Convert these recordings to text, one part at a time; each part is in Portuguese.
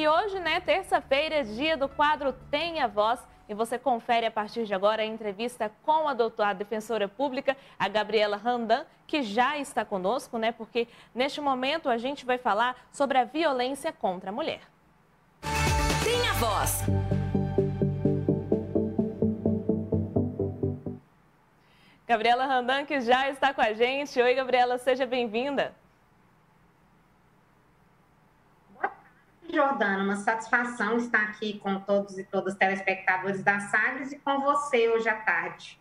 E hoje, né, terça-feira, é dia do quadro Tenha Voz. E você confere a partir de agora a entrevista com a doutora a defensora pública, a Gabriela Randan, que já está conosco, né? Porque neste momento a gente vai falar sobre a violência contra a mulher. Tenha voz. Gabriela Randan, que já está com a gente. Oi, Gabriela, seja bem-vinda. Jordana, uma satisfação estar aqui com todos e todas os telespectadores da Sagres e com você hoje à tarde.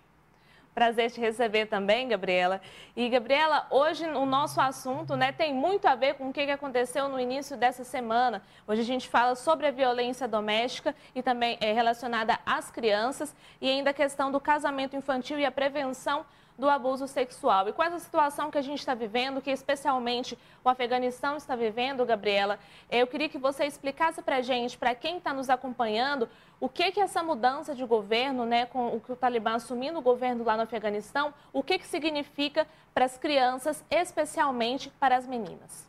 Prazer te receber também, Gabriela. E, Gabriela, hoje o nosso assunto né, tem muito a ver com o que aconteceu no início dessa semana. Hoje a gente fala sobre a violência doméstica e também é relacionada às crianças e ainda a questão do casamento infantil e a prevenção do abuso sexual. E com essa situação que a gente está vivendo, que especialmente o Afeganistão está vivendo, Gabriela, eu queria que você explicasse para a gente, para quem está nos acompanhando, o que que essa mudança de governo, né, com o que o Talibã assumindo o governo lá no Afeganistão, o que que significa para as crianças, especialmente para as meninas?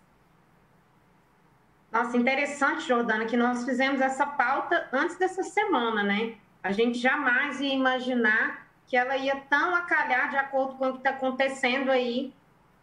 Nossa, interessante, Jordana, que nós fizemos essa pauta antes dessa semana, né? A gente jamais ia imaginar que ela ia tão acalhar de acordo com o que está acontecendo aí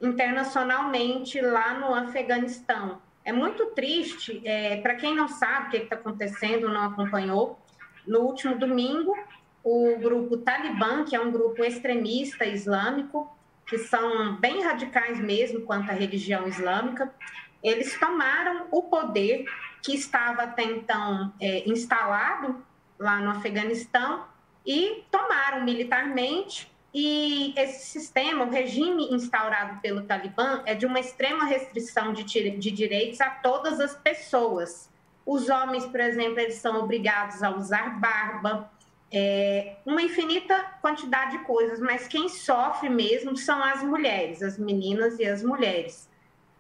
internacionalmente lá no Afeganistão. É muito triste, é, para quem não sabe o que está acontecendo, não acompanhou, no último domingo, o grupo Talibã, que é um grupo extremista islâmico, que são bem radicais mesmo quanto à religião islâmica, eles tomaram o poder que estava até então é, instalado lá no Afeganistão e tomaram militarmente. E esse sistema, o regime instaurado pelo Talibã, é de uma extrema restrição de, de direitos a todas as pessoas. Os homens, por exemplo, eles são obrigados a usar barba, é, uma infinita quantidade de coisas, mas quem sofre mesmo são as mulheres, as meninas e as mulheres.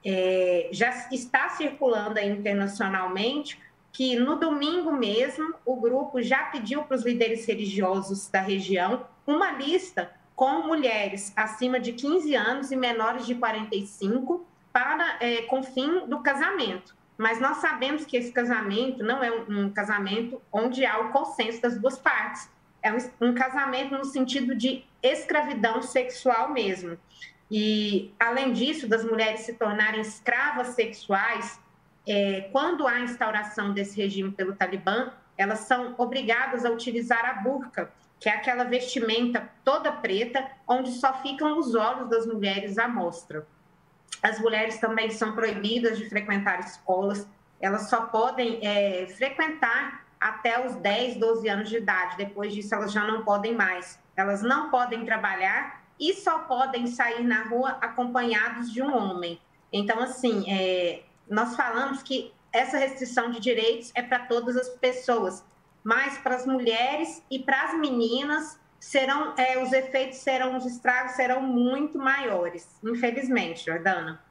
É, já está circulando internacionalmente que no domingo mesmo o grupo já pediu para os líderes religiosos da região uma lista com mulheres acima de 15 anos e menores de 45 para é, com fim do casamento. Mas nós sabemos que esse casamento não é um, um casamento onde há o consenso das duas partes. É um, um casamento no sentido de escravidão sexual mesmo. E, além disso, das mulheres se tornarem escravas sexuais, é, quando há instauração desse regime pelo Talibã, elas são obrigadas a utilizar a burca, que é aquela vestimenta toda preta, onde só ficam os olhos das mulheres à mostra. As mulheres também são proibidas de frequentar escolas, elas só podem é, frequentar até os 10, 12 anos de idade, depois disso elas já não podem mais. Elas não podem trabalhar e só podem sair na rua acompanhados de um homem. Então, assim, é, nós falamos que essa restrição de direitos é para todas as pessoas, mas para as mulheres e para as meninas serão é, os efeitos serão os estragos serão muito maiores, infelizmente, Jordana.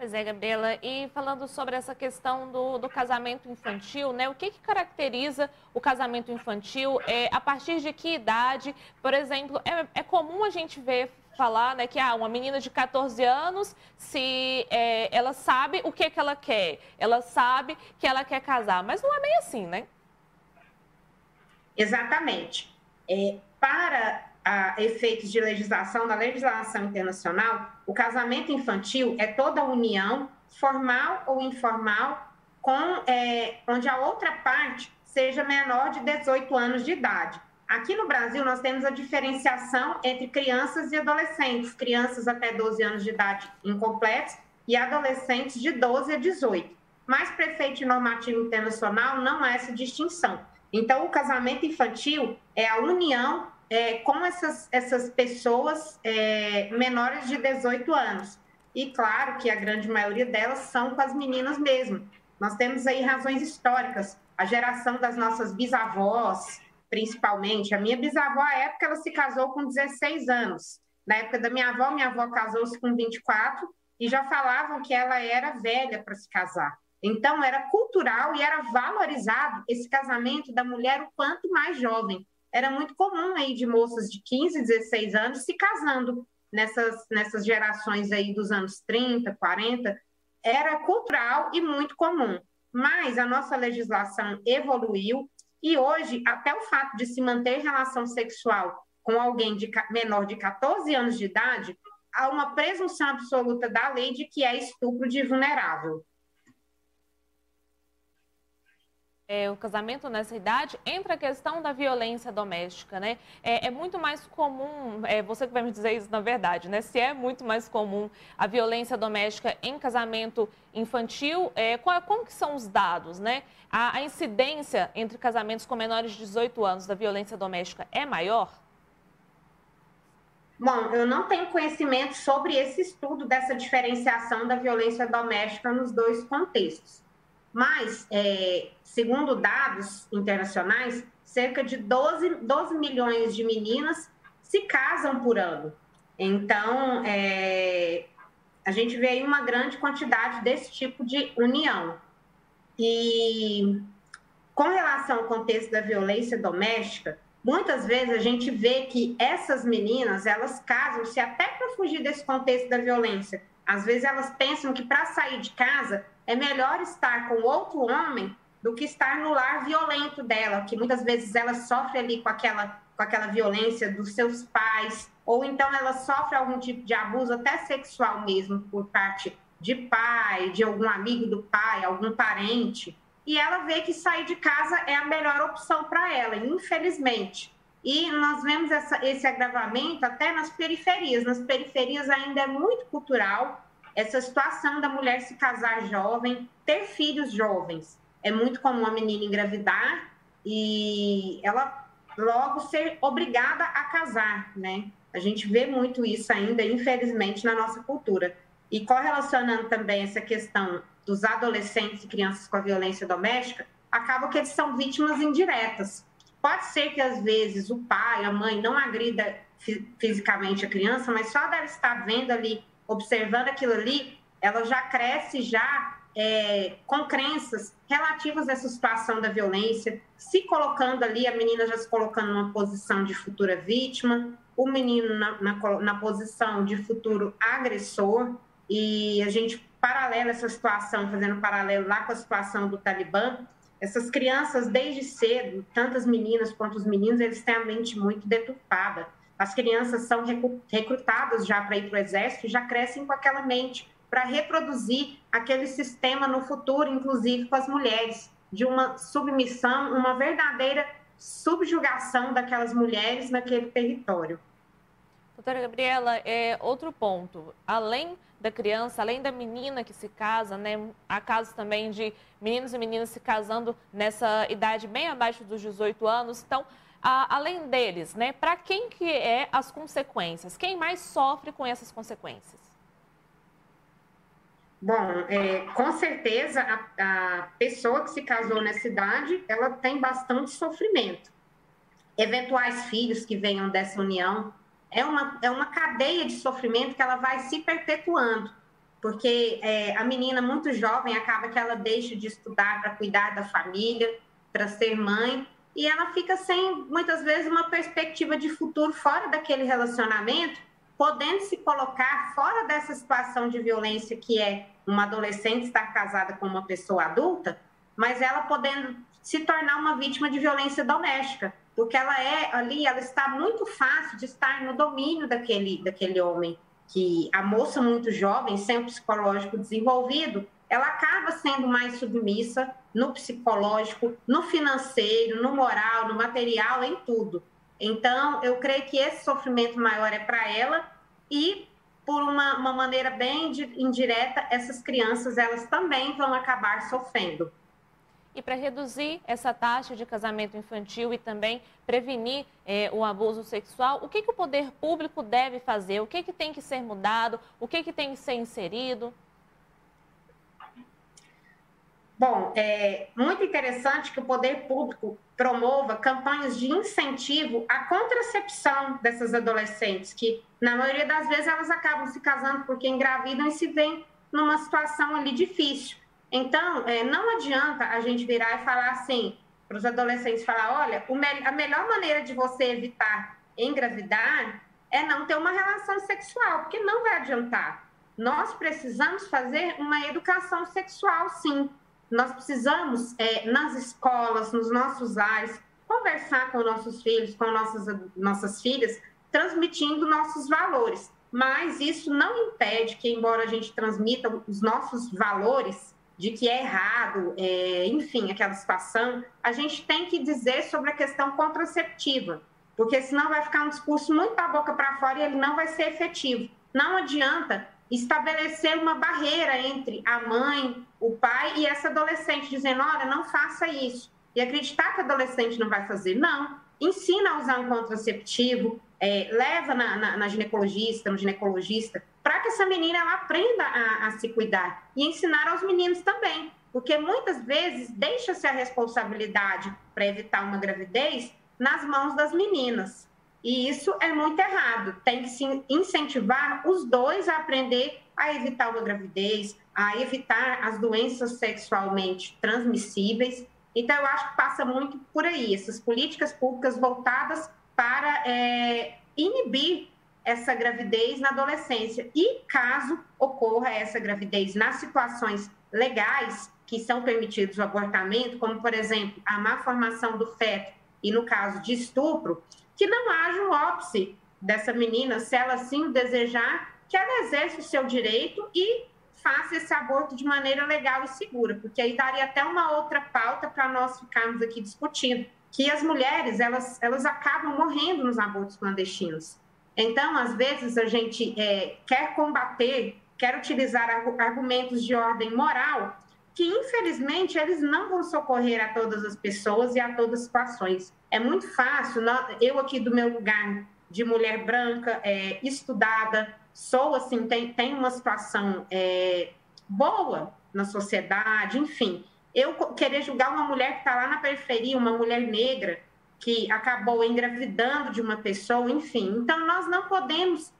Pois é, Gabriela. E falando sobre essa questão do, do casamento infantil, né? O que, que caracteriza o casamento infantil? É, a partir de que idade? Por exemplo, é, é comum a gente ver falar né, que ah, uma menina de 14 anos, se é, ela sabe o que, que ela quer, ela sabe que ela quer casar, mas não é bem assim, né? Exatamente. É, para a, efeitos de legislação, da legislação internacional, o casamento infantil é toda união, formal ou informal, com, é, onde a outra parte seja menor de 18 anos de idade. Aqui no Brasil, nós temos a diferenciação entre crianças e adolescentes, crianças até 12 anos de idade incompletos e adolescentes de 12 a 18. Mas prefeito normativo internacional não há essa distinção. Então, o casamento infantil é a união é, com essas, essas pessoas é, menores de 18 anos. E claro que a grande maioria delas são com as meninas mesmo. Nós temos aí razões históricas. A geração das nossas bisavós, principalmente. A minha bisavó, à época, ela se casou com 16 anos. Na época da minha avó, minha avó casou-se com 24 e já falavam que ela era velha para se casar. Então, era cultural e era valorizado esse casamento da mulher o quanto mais jovem. Era muito comum aí de moças de 15, 16 anos se casando nessas, nessas gerações aí dos anos 30, 40. Era cultural e muito comum. mas a nossa legislação evoluiu e hoje, até o fato de se manter relação sexual com alguém de menor de 14 anos de idade, há uma presunção absoluta da lei de que é estupro de vulnerável. É, o casamento nessa idade, entra a questão da violência doméstica, né? É, é muito mais comum, é, você que vai me dizer isso na verdade, né? Se é muito mais comum a violência doméstica em casamento infantil, é, qual, como que são os dados, né? A, a incidência entre casamentos com menores de 18 anos da violência doméstica é maior? Bom, eu não tenho conhecimento sobre esse estudo dessa diferenciação da violência doméstica nos dois contextos. Mas, é, segundo dados internacionais, cerca de 12, 12 milhões de meninas se casam por ano. Então, é, a gente vê aí uma grande quantidade desse tipo de união. E com relação ao contexto da violência doméstica, muitas vezes a gente vê que essas meninas, elas casam-se até para fugir desse contexto da violência. Às vezes elas pensam que para sair de casa é melhor estar com outro homem do que estar no lar violento dela, que muitas vezes ela sofre ali com aquela, com aquela violência dos seus pais, ou então ela sofre algum tipo de abuso, até sexual mesmo, por parte de pai, de algum amigo do pai, algum parente, e ela vê que sair de casa é a melhor opção para ela, infelizmente. E nós vemos essa, esse agravamento até nas periferias. Nas periferias ainda é muito cultural essa situação da mulher se casar jovem, ter filhos jovens. É muito comum a menina engravidar e ela logo ser obrigada a casar, né? A gente vê muito isso ainda, infelizmente, na nossa cultura. E correlacionando também essa questão dos adolescentes e crianças com a violência doméstica, acaba que eles são vítimas indiretas. Pode ser que às vezes o pai, a mãe não agrida fisicamente a criança, mas só deve estar vendo ali observando aquilo ali, ela já cresce já é, com crenças relativas a essa situação da violência, se colocando ali, a menina já se colocando numa posição de futura vítima, o menino na, na, na posição de futuro agressor, e a gente paralela essa situação, fazendo paralelo lá com a situação do Talibã, essas crianças, desde cedo, tanto as meninas quanto os meninos, eles têm a mente muito deturpada as crianças são recrutadas já para ir para o exército já crescem com aquela mente para reproduzir aquele sistema no futuro, inclusive com as mulheres, de uma submissão, uma verdadeira subjugação daquelas mulheres naquele território. Doutora Gabriela, é outro ponto. Além da criança, além da menina que se casa, né? Há casos também de meninos e meninas se casando nessa idade bem abaixo dos 18 anos. Então, além deles, né, para quem que é as consequências? Quem mais sofre com essas consequências? Bom, é, com certeza a, a, pessoa que se casou nessa idade, ela tem bastante sofrimento. Eventuais filhos que venham dessa união, é uma, é uma cadeia de sofrimento que ela vai se perpetuando, porque é, a menina muito jovem acaba que ela deixa de estudar para cuidar da família, para ser mãe, e ela fica sem, muitas vezes, uma perspectiva de futuro fora daquele relacionamento, podendo se colocar fora dessa situação de violência que é uma adolescente estar casada com uma pessoa adulta, mas ela podendo se tornar uma vítima de violência doméstica, porque ela é ali, ela está muito fácil de estar no domínio daquele, daquele homem, que a moça muito jovem, sem o psicológico desenvolvido, ela acaba sendo mais submissa no psicológico, no financeiro, no moral, no material, em tudo. Então, eu creio que esse sofrimento maior é para ela e, por uma, uma maneira bem indireta, essas crianças elas também vão acabar sofrendo. E para reduzir essa taxa de casamento infantil e também prevenir eh, o abuso sexual, o que, que o poder público deve fazer? O que, que tem que ser mudado? O que, que tem que ser inserido? Bom, é muito interessante que o poder público promova campanhas de incentivo à contracepção dessas adolescentes, que na maioria das vezes elas acabam se casando porque engravidam e se veem numa situação ali difícil. Então, é, não adianta a gente virar e falar assim para os adolescentes, falar, olha, a melhor maneira de você evitar engravidar é não ter uma relação sexual, porque não vai adiantar. Nós precisamos fazer uma educação sexual, sim, nós precisamos, é, nas escolas, nos nossos lares, conversar com nossos filhos, com nossas, nossas filhas, transmitindo nossos valores. Mas isso não impede que, embora a gente transmita os nossos valores, de que é errado, é, enfim, aquela situação, a gente tem que dizer sobre a questão contraceptiva, porque senão vai ficar um discurso muito da boca para fora e ele não vai ser efetivo. Não adianta estabelecer uma barreira entre a mãe, o pai e essa adolescente, dizendo: olha, não faça isso. E acreditar que a adolescente não vai fazer. Não. Ensina a usar um contraceptivo, é, leva na, na, na, ginecologista, no ginecologista, para que essa menina ela aprenda a, a se cuidar e ensinar aos meninos também. Porque muitas vezes deixa-se a responsabilidade para evitar uma gravidez nas mãos das meninas. E isso é muito errado. Tem que se incentivar os dois a aprender a evitar uma gravidez, a evitar as doenças sexualmente transmissíveis. Então, eu acho que passa muito por aí, essas políticas públicas voltadas para é, inibir essa gravidez na adolescência. E caso ocorra essa gravidez nas situações legais que são permitidos o abortamento, como, por exemplo, a má formação do feto e no caso de estupro, que não haja um óbice dessa menina, se ela assim desejar, que ela exerça o seu direito e faça esse aborto de maneira legal e segura, porque aí daria até uma outra pauta para nós ficarmos aqui discutindo que as mulheres elas, elas acabam morrendo nos abortos clandestinos. Então, às vezes, a gente é, quer combater, quer utilizar argumentos de ordem moral, que infelizmente eles não vão socorrer a todas as pessoas e a todas as situações. É muito fácil, eu aqui do meu lugar de mulher branca, é, estudada, sou assim, tem, tem uma situação é, boa na sociedade, enfim eu querer julgar uma mulher que está lá na periferia, uma mulher negra, que acabou engravidando de uma pessoa, enfim. Então, nós não podemos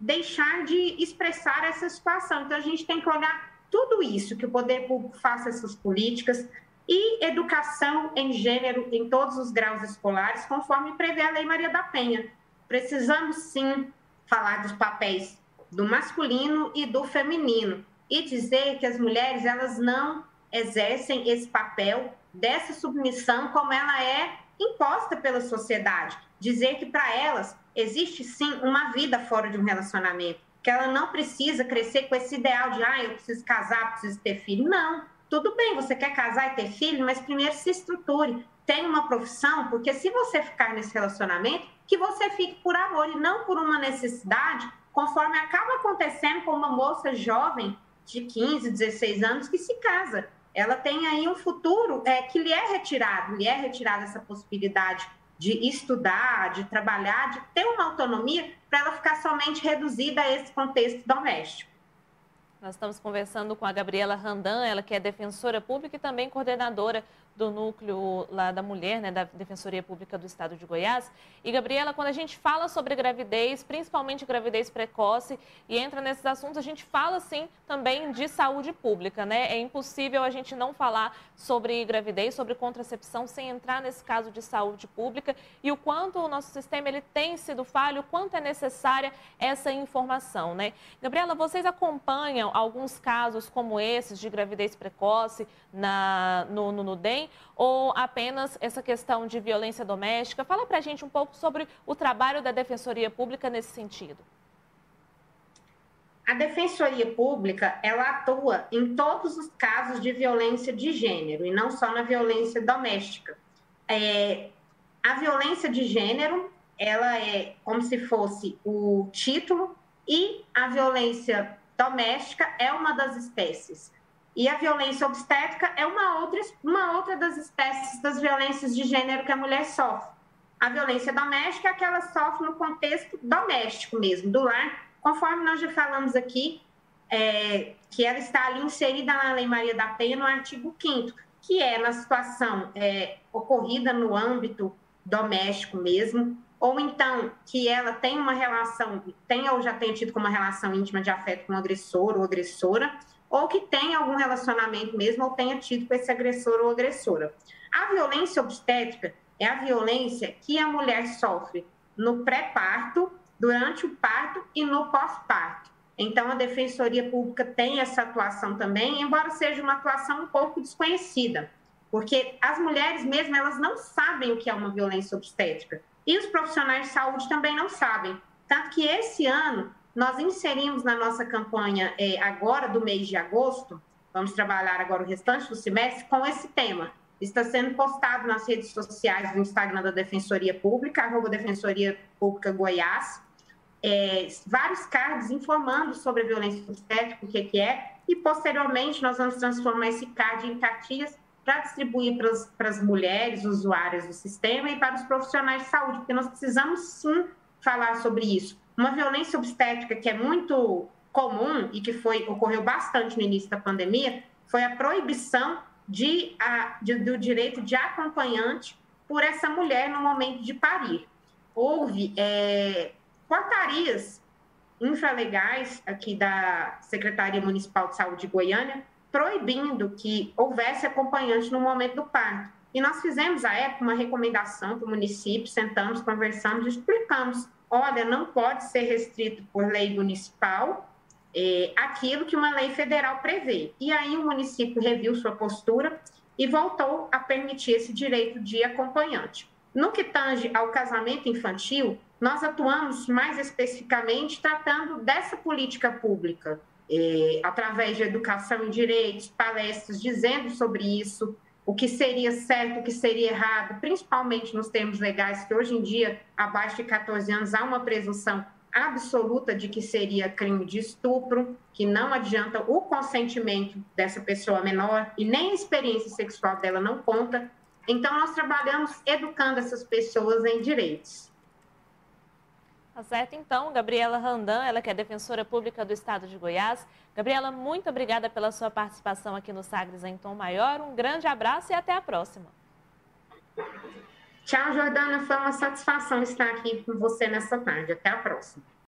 deixar de expressar essa situação. Então, a gente tem que olhar tudo isso, que o poder público faça essas políticas e educação em gênero em todos os graus escolares, conforme prevê a Lei Maria da Penha. Precisamos, sim, falar dos papéis do masculino e do feminino e dizer que as mulheres elas não exercem esse papel dessa submissão como ela é imposta pela sociedade. Dizer que para elas existe sim uma vida fora de um relacionamento, que ela não precisa crescer com esse ideal de ah, eu preciso casar, preciso ter filho. Não. Tudo bem, você quer casar e ter filho, mas primeiro se estruture, tenha uma profissão, porque se você ficar nesse relacionamento, que você fique por amor e não por uma necessidade, conforme acaba acontecendo com uma moça jovem de 15, 16 anos que se casa ela tem aí um futuro é, que lhe é retirado, lhe é retirada essa possibilidade de estudar, de trabalhar, de ter uma autonomia para ela ficar somente reduzida a esse contexto doméstico. Nós estamos conversando com a Gabriela Randan, ela que é defensora pública e também coordenadora do núcleo lá da mulher, né, da Defensoria Pública do Estado de Goiás. E, Gabriela, quando a gente fala sobre gravidez, principalmente gravidez precoce, e entra nesses assuntos, a gente fala, sim, também de saúde pública, né? É impossível a gente não falar sobre gravidez, sobre contracepção, sem entrar nesse caso de saúde pública e o quanto o nosso sistema ele tem sido falho, o quanto é necessária essa informação, né? Gabriela, vocês acompanham alguns casos como esses de gravidez precoce na, no, no, no DEM? Ou apenas essa questão de violência doméstica? Fala para a gente um pouco sobre o trabalho da Defensoria Pública nesse sentido. A Defensoria Pública, ela atua em todos os casos de violência de gênero e não só na violência doméstica. É, a violência de gênero, ela é como se fosse o título e a violência doméstica é uma das espécies. E a violência obstétrica é uma outra, uma outra das espécies das violências de gênero que a mulher sofre. A violência doméstica é aquela que sofre no contexto doméstico mesmo, do lar, conforme nós já falamos aqui, é, que ela está ali inserida na Lei Maria da Penha, no artigo 5 que é na situação é, ocorrida no âmbito doméstico mesmo, ou então que ela tem uma relação, tem ou já tenha tido como uma relação íntima de afeto com o agressor ou agressora, ou que tenha algum relacionamento mesmo ou tenha tido com esse agressor ou agressora. A violência obstétrica é a violência que a mulher sofre no pré-parto, durante o parto e no pós-parto. Então, a Defensoria Pública tem essa atuação também, embora seja uma atuação um pouco desconhecida, porque as mulheres mesmo, elas não sabem o que é uma violência obstétrica. E os profissionais de saúde também não sabem. Tanto que esse ano, nós inserimos na nossa campanha, é, agora do mês de agosto, vamos trabalhar agora o restante do semestre, com esse tema. Está sendo postado nas redes sociais do Instagram da Defensoria Pública, arroba Defensoria Pública Goiás, é, vários cards informando sobre a violência obstétrica, o que, que é, e posteriormente nós vamos transformar esse card em cartinhas para distribuir para as mulheres usuárias do sistema e para os profissionais de saúde, porque nós precisamos sim falar sobre isso. Uma violência obstétrica que é muito comum e que foi ocorreu bastante no início da pandemia foi a proibição de, a, de, do direito de acompanhante por essa mulher no momento de parir. Houve é, portarias infralegais aqui da Secretaria Municipal de Saúde de Goiânia proibindo que houvesse acompanhante no momento do parto. E nós fizemos, à época, uma recomendação para o município, sentamos, conversamos explicamos. Olha, não pode ser restrito por lei municipal é, aquilo que uma lei federal prevê. E aí o município reviu sua postura e voltou a permitir esse direito de acompanhante. No que tange ao casamento infantil, nós atuamos mais especificamente tratando dessa política pública, é, através de educação em direitos, palestras dizendo sobre isso, o que seria certo, o que seria errado, principalmente nos termos legais, que hoje em dia, abaixo de 14 anos, há uma presunção absoluta de que seria crime de estupro, que não adianta o consentimento dessa pessoa menor e nem a experiência sexual dela não conta. Então, nós trabalhamos educando essas pessoas em direitos. Tá certo, então, Gabriela Randan, ela que é defensora pública do Estado de Goiás. Gabriela, muito obrigada pela sua participação aqui no Sagres em Tom Maior. Um grande abraço e até a próxima. Tchau, Jordana. Foi uma satisfação estar aqui com você nessa tarde. Até a próxima.